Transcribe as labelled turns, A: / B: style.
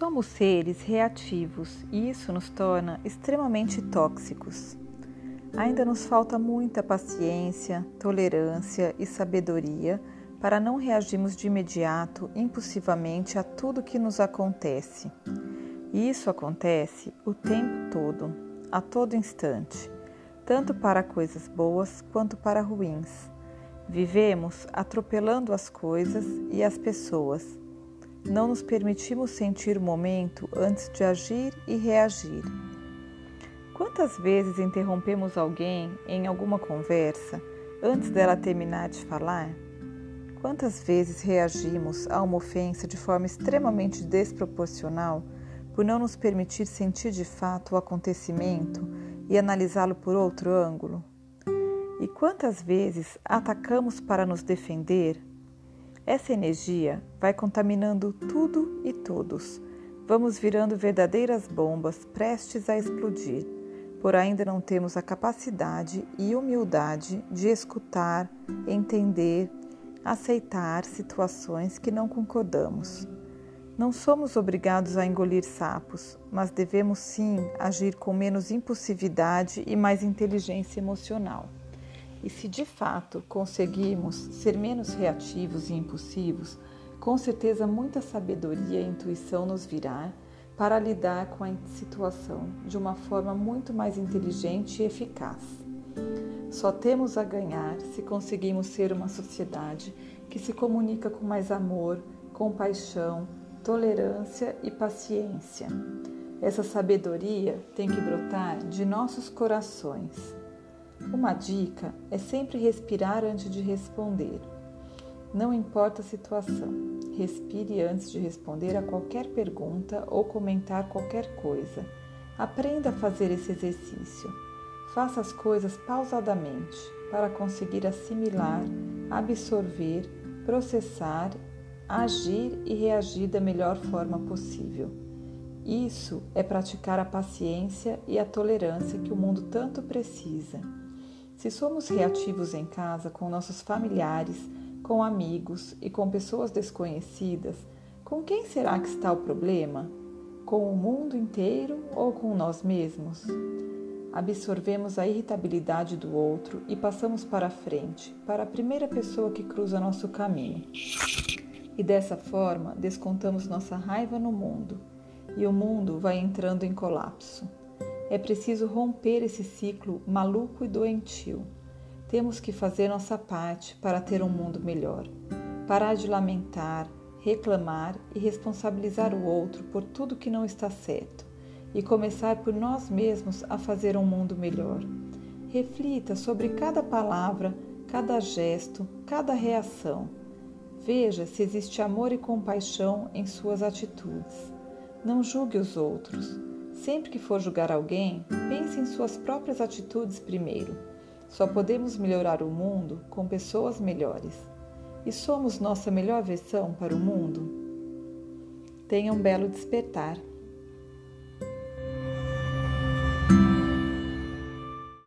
A: Somos seres reativos e isso nos torna extremamente tóxicos. Ainda nos falta muita paciência, tolerância e sabedoria para não reagirmos de imediato, impulsivamente a tudo que nos acontece. E isso acontece o tempo todo, a todo instante, tanto para coisas boas quanto para ruins. Vivemos atropelando as coisas e as pessoas. Não nos permitimos sentir o momento antes de agir e reagir. Quantas vezes interrompemos alguém em alguma conversa antes dela terminar de falar? Quantas vezes reagimos a uma ofensa de forma extremamente desproporcional por não nos permitir sentir de fato o acontecimento e analisá-lo por outro ângulo? E quantas vezes atacamos para nos defender? Essa energia vai contaminando tudo e todos. Vamos virando verdadeiras bombas prestes a explodir por ainda não temos a capacidade e humildade de escutar, entender, aceitar situações que não concordamos. Não somos obrigados a engolir sapos, mas devemos sim agir com menos impulsividade e mais inteligência emocional. E se de fato conseguirmos ser menos reativos e impulsivos, com certeza muita sabedoria e intuição nos virá para lidar com a situação de uma forma muito mais inteligente e eficaz. Só temos a ganhar se conseguimos ser uma sociedade que se comunica com mais amor, compaixão, tolerância e paciência. Essa sabedoria tem que brotar de nossos corações. Uma dica é sempre respirar antes de responder. Não importa a situação. Respire antes de responder a qualquer pergunta ou comentar qualquer coisa. Aprenda a fazer esse exercício. Faça as coisas pausadamente para conseguir assimilar, absorver, processar, agir e reagir da melhor forma possível. Isso é praticar a paciência e a tolerância que o mundo tanto precisa. Se somos reativos em casa com nossos familiares, com amigos e com pessoas desconhecidas, com quem será que está o problema? Com o mundo inteiro ou com nós mesmos? Absorvemos a irritabilidade do outro e passamos para frente, para a primeira pessoa que cruza nosso caminho. E dessa forma descontamos nossa raiva no mundo, e o mundo vai entrando em colapso. É preciso romper esse ciclo maluco e doentio. Temos que fazer nossa parte para ter um mundo melhor. Parar de lamentar, reclamar e responsabilizar o outro por tudo que não está certo e começar por nós mesmos a fazer um mundo melhor. Reflita sobre cada palavra, cada gesto, cada reação. Veja se existe amor e compaixão em suas atitudes. Não julgue os outros. Sempre que for julgar alguém, pense em suas próprias atitudes primeiro. Só podemos melhorar o mundo com pessoas melhores. E somos nossa melhor versão para o mundo? Tenha um belo despertar.